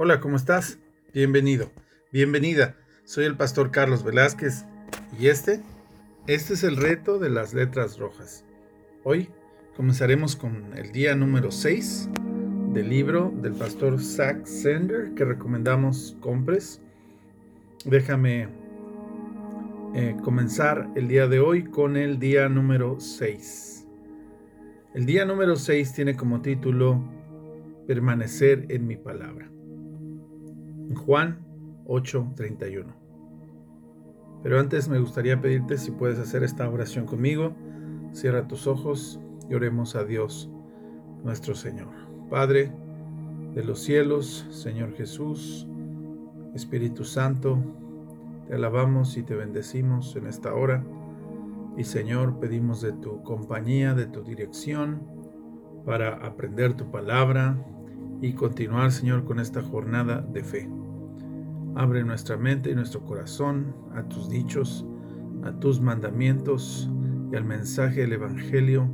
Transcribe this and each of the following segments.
Hola, ¿cómo estás? Bienvenido, bienvenida. Soy el pastor Carlos Velázquez y este, este es el reto de las letras rojas. Hoy comenzaremos con el día número 6 del libro del pastor Zach Sender que recomendamos compres. Déjame eh, comenzar el día de hoy con el día número 6. El día número 6 tiene como título Permanecer en mi palabra. Juan 8:31. Pero antes me gustaría pedirte si puedes hacer esta oración conmigo. Cierra tus ojos y oremos a Dios nuestro Señor. Padre de los cielos, Señor Jesús, Espíritu Santo, te alabamos y te bendecimos en esta hora. Y Señor, pedimos de tu compañía, de tu dirección, para aprender tu palabra y continuar, Señor, con esta jornada de fe. Abre nuestra mente y nuestro corazón a tus dichos, a tus mandamientos y al mensaje del Evangelio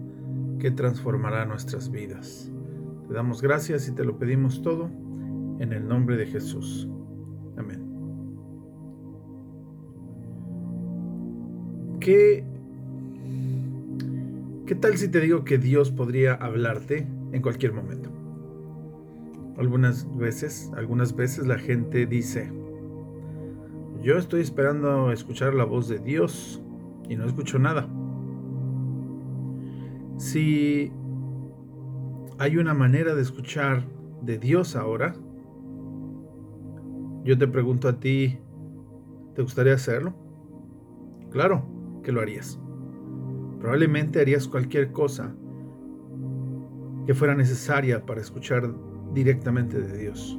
que transformará nuestras vidas. Te damos gracias y te lo pedimos todo en el nombre de Jesús. Amén. ¿Qué, ¿Qué tal si te digo que Dios podría hablarte en cualquier momento? Algunas veces, algunas veces la gente dice, yo estoy esperando escuchar la voz de Dios y no escucho nada. Si hay una manera de escuchar de Dios ahora, yo te pregunto a ti, ¿te gustaría hacerlo? Claro que lo harías. Probablemente harías cualquier cosa que fuera necesaria para escuchar directamente de Dios.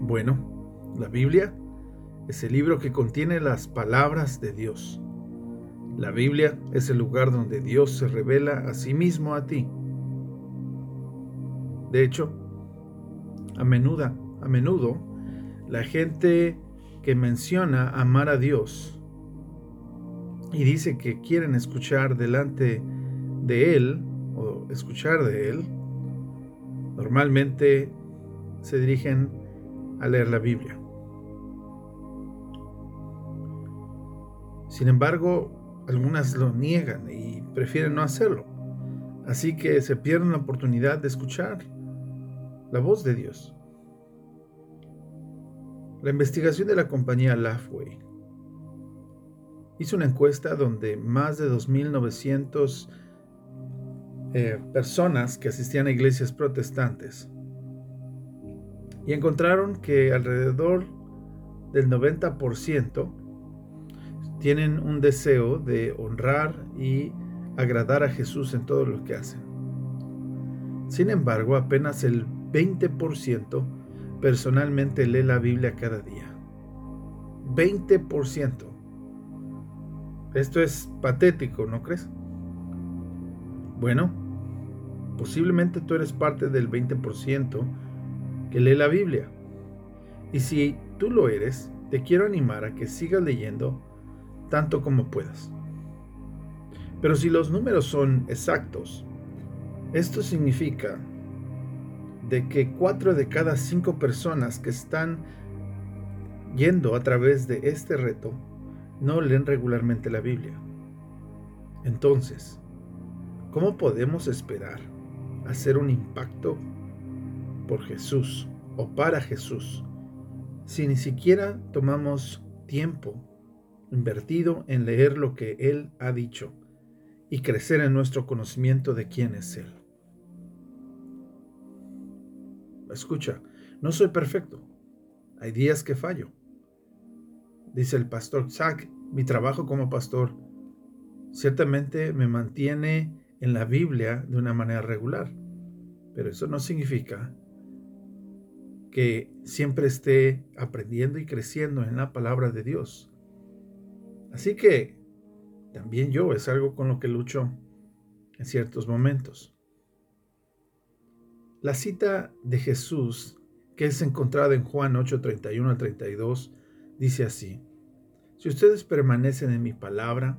Bueno, la Biblia es el libro que contiene las palabras de Dios. La Biblia es el lugar donde Dios se revela a sí mismo a ti. De hecho, a menudo, a menudo, la gente que menciona amar a Dios y dice que quieren escuchar delante de Él o escuchar de Él, normalmente se dirigen a leer la Biblia. Sin embargo, algunas lo niegan y prefieren no hacerlo. Así que se pierden la oportunidad de escuchar la voz de Dios. La investigación de la compañía Lafway hizo una encuesta donde más de 2.900 eh, personas que asistían a iglesias protestantes y encontraron que alrededor del 90% tienen un deseo de honrar y agradar a Jesús en todo lo que hacen. Sin embargo, apenas el 20% personalmente lee la Biblia cada día. 20%. Esto es patético, ¿no crees? Bueno, posiblemente tú eres parte del 20% que lee la Biblia. Y si tú lo eres, te quiero animar a que sigas leyendo tanto como puedas. Pero si los números son exactos, esto significa de que cuatro de cada cinco personas que están yendo a través de este reto no leen regularmente la Biblia. Entonces, ¿cómo podemos esperar hacer un impacto por Jesús o para Jesús si ni siquiera tomamos tiempo invertido en leer lo que Él ha dicho y crecer en nuestro conocimiento de quién es Él. Escucha, no soy perfecto. Hay días que fallo. Dice el pastor Zach, mi trabajo como pastor ciertamente me mantiene en la Biblia de una manera regular, pero eso no significa que siempre esté aprendiendo y creciendo en la palabra de Dios. Así que también yo es algo con lo que lucho en ciertos momentos. La cita de Jesús, que es encontrada en Juan 8, 31 al 32, dice así, si ustedes permanecen en mi palabra,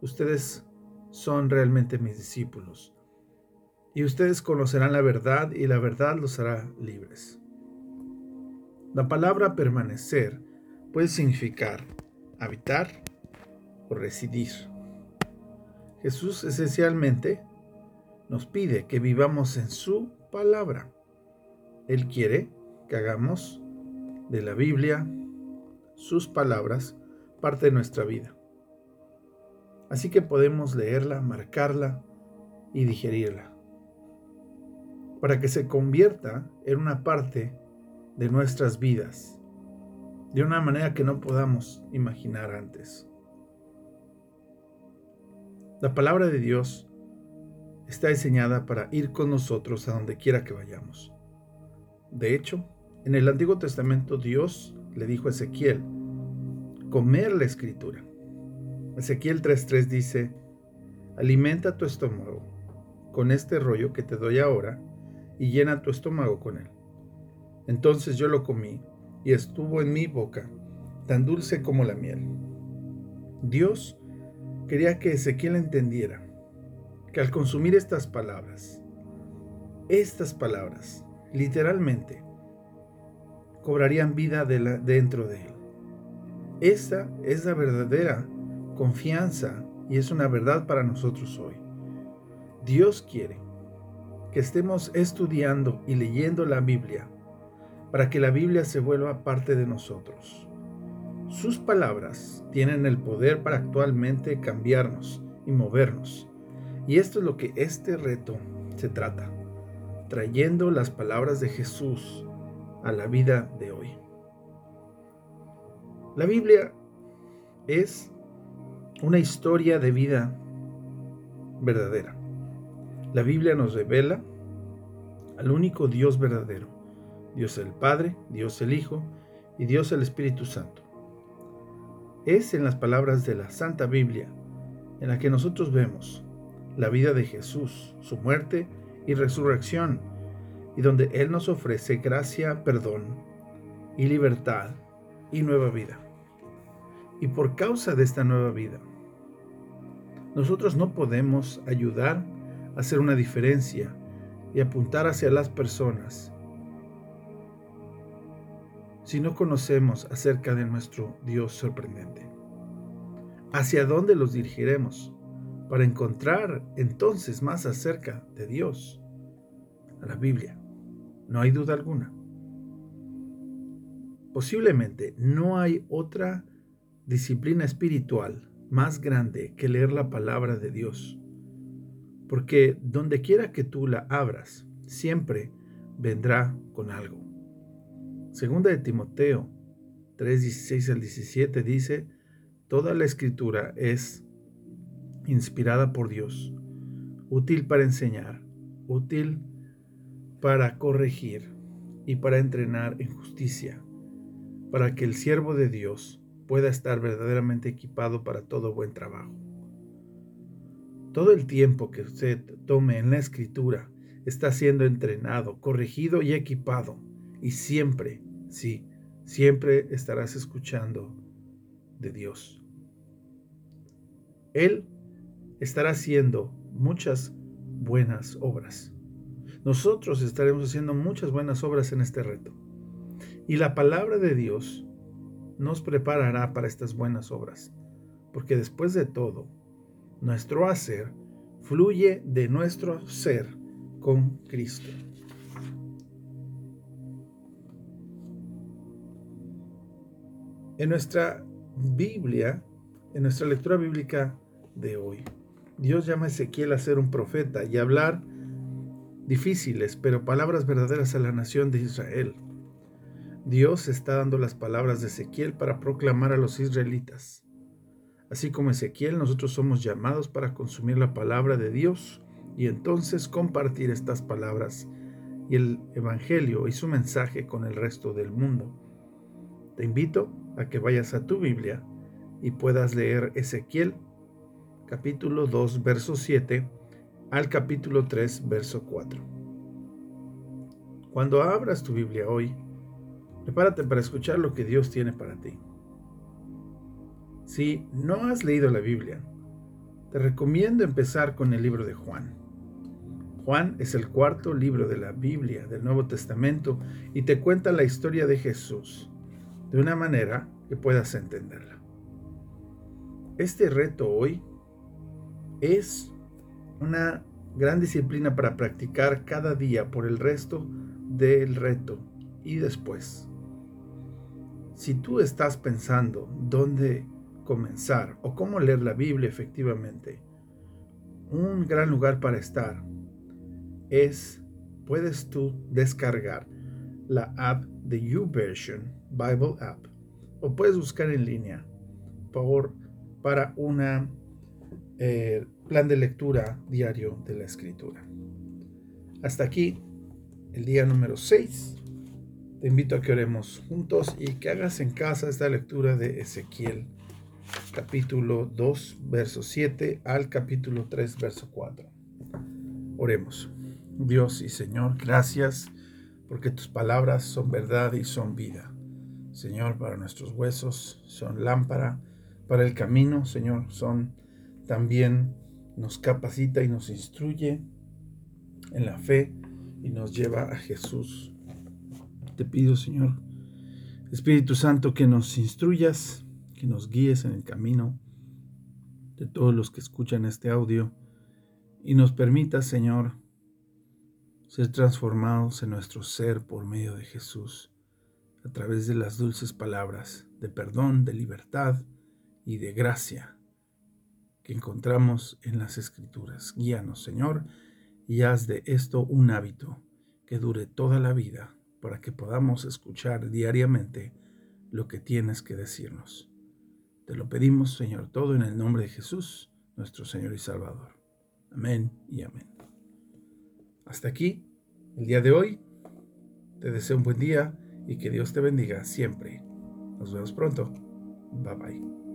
ustedes son realmente mis discípulos, y ustedes conocerán la verdad y la verdad los hará libres. La palabra permanecer puede significar habitar o residir. Jesús esencialmente nos pide que vivamos en su palabra. Él quiere que hagamos de la Biblia, sus palabras, parte de nuestra vida. Así que podemos leerla, marcarla y digerirla, para que se convierta en una parte de nuestras vidas, de una manera que no podamos imaginar antes. La palabra de Dios está diseñada para ir con nosotros a donde quiera que vayamos. De hecho, en el Antiguo Testamento Dios le dijo a Ezequiel, comer la escritura. Ezequiel 3.3 dice, alimenta tu estómago con este rollo que te doy ahora y llena tu estómago con él. Entonces yo lo comí y estuvo en mi boca tan dulce como la miel. Dios quería que Ezequiel entendiera que al consumir estas palabras, estas palabras, literalmente, cobrarían vida dentro de él. Esa es la verdadera confianza y es una verdad para nosotros hoy. Dios quiere que estemos estudiando y leyendo la Biblia para que la Biblia se vuelva parte de nosotros. Sus palabras tienen el poder para actualmente cambiarnos y movernos. Y esto es lo que este reto se trata, trayendo las palabras de Jesús a la vida de hoy. La Biblia es una historia de vida verdadera. La Biblia nos revela al único Dios verdadero, Dios el Padre, Dios el Hijo y Dios el Espíritu Santo. Es en las palabras de la Santa Biblia en la que nosotros vemos la vida de Jesús, su muerte y resurrección, y donde Él nos ofrece gracia, perdón y libertad y nueva vida. Y por causa de esta nueva vida, nosotros no podemos ayudar a hacer una diferencia y apuntar hacia las personas si no conocemos acerca de nuestro Dios sorprendente. ¿Hacia dónde los dirigiremos para encontrar entonces más acerca de Dios? A la Biblia. No hay duda alguna. Posiblemente no hay otra disciplina espiritual más grande que leer la palabra de Dios. Porque donde quiera que tú la abras, siempre vendrá con algo. Segunda de Timoteo 3:16 al 17 dice, Toda la escritura es inspirada por Dios, útil para enseñar, útil para corregir y para entrenar en justicia, para que el siervo de Dios pueda estar verdaderamente equipado para todo buen trabajo. Todo el tiempo que usted tome en la escritura está siendo entrenado, corregido y equipado. Y siempre, sí, siempre estarás escuchando de Dios. Él estará haciendo muchas buenas obras. Nosotros estaremos haciendo muchas buenas obras en este reto. Y la palabra de Dios nos preparará para estas buenas obras, porque después de todo, nuestro hacer fluye de nuestro ser con Cristo. En nuestra Biblia, en nuestra lectura bíblica de hoy, Dios llama a Ezequiel a ser un profeta y hablar difíciles, pero palabras verdaderas a la nación de Israel. Dios está dando las palabras de Ezequiel para proclamar a los israelitas. Así como Ezequiel, nosotros somos llamados para consumir la palabra de Dios y entonces compartir estas palabras y el Evangelio y su mensaje con el resto del mundo. Te invito a que vayas a tu Biblia y puedas leer Ezequiel capítulo 2 verso 7 al capítulo 3 verso 4. Cuando abras tu Biblia hoy, Prepárate para escuchar lo que Dios tiene para ti. Si no has leído la Biblia, te recomiendo empezar con el libro de Juan. Juan es el cuarto libro de la Biblia, del Nuevo Testamento, y te cuenta la historia de Jesús de una manera que puedas entenderla. Este reto hoy es una gran disciplina para practicar cada día por el resto del reto y después. Si tú estás pensando dónde comenzar o cómo leer la Biblia efectivamente, un gran lugar para estar es, puedes tú descargar la app de YouVersion Bible App o puedes buscar en línea por, para una eh, plan de lectura diario de la escritura. Hasta aquí el día número 6. Te invito a que oremos juntos y que hagas en casa esta lectura de Ezequiel capítulo 2 verso 7 al capítulo 3 verso 4. Oremos. Dios y Señor, gracias porque tus palabras son verdad y son vida. Señor, para nuestros huesos son lámpara, para el camino, Señor, son también nos capacita y nos instruye en la fe y nos lleva a Jesús. Te pido, Señor, Espíritu Santo, que nos instruyas, que nos guíes en el camino de todos los que escuchan este audio y nos permita, Señor, ser transformados en nuestro ser por medio de Jesús, a través de las dulces palabras de perdón, de libertad y de gracia que encontramos en las Escrituras. Guíanos, Señor, y haz de esto un hábito que dure toda la vida para que podamos escuchar diariamente lo que tienes que decirnos. Te lo pedimos, Señor, todo en el nombre de Jesús, nuestro Señor y Salvador. Amén y amén. Hasta aquí el día de hoy. Te deseo un buen día y que Dios te bendiga siempre. Nos vemos pronto. Bye bye.